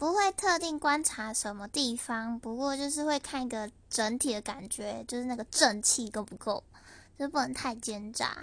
不会特定观察什么地方，不过就是会看一个整体的感觉，就是那个正气够不够，就不能太奸诈。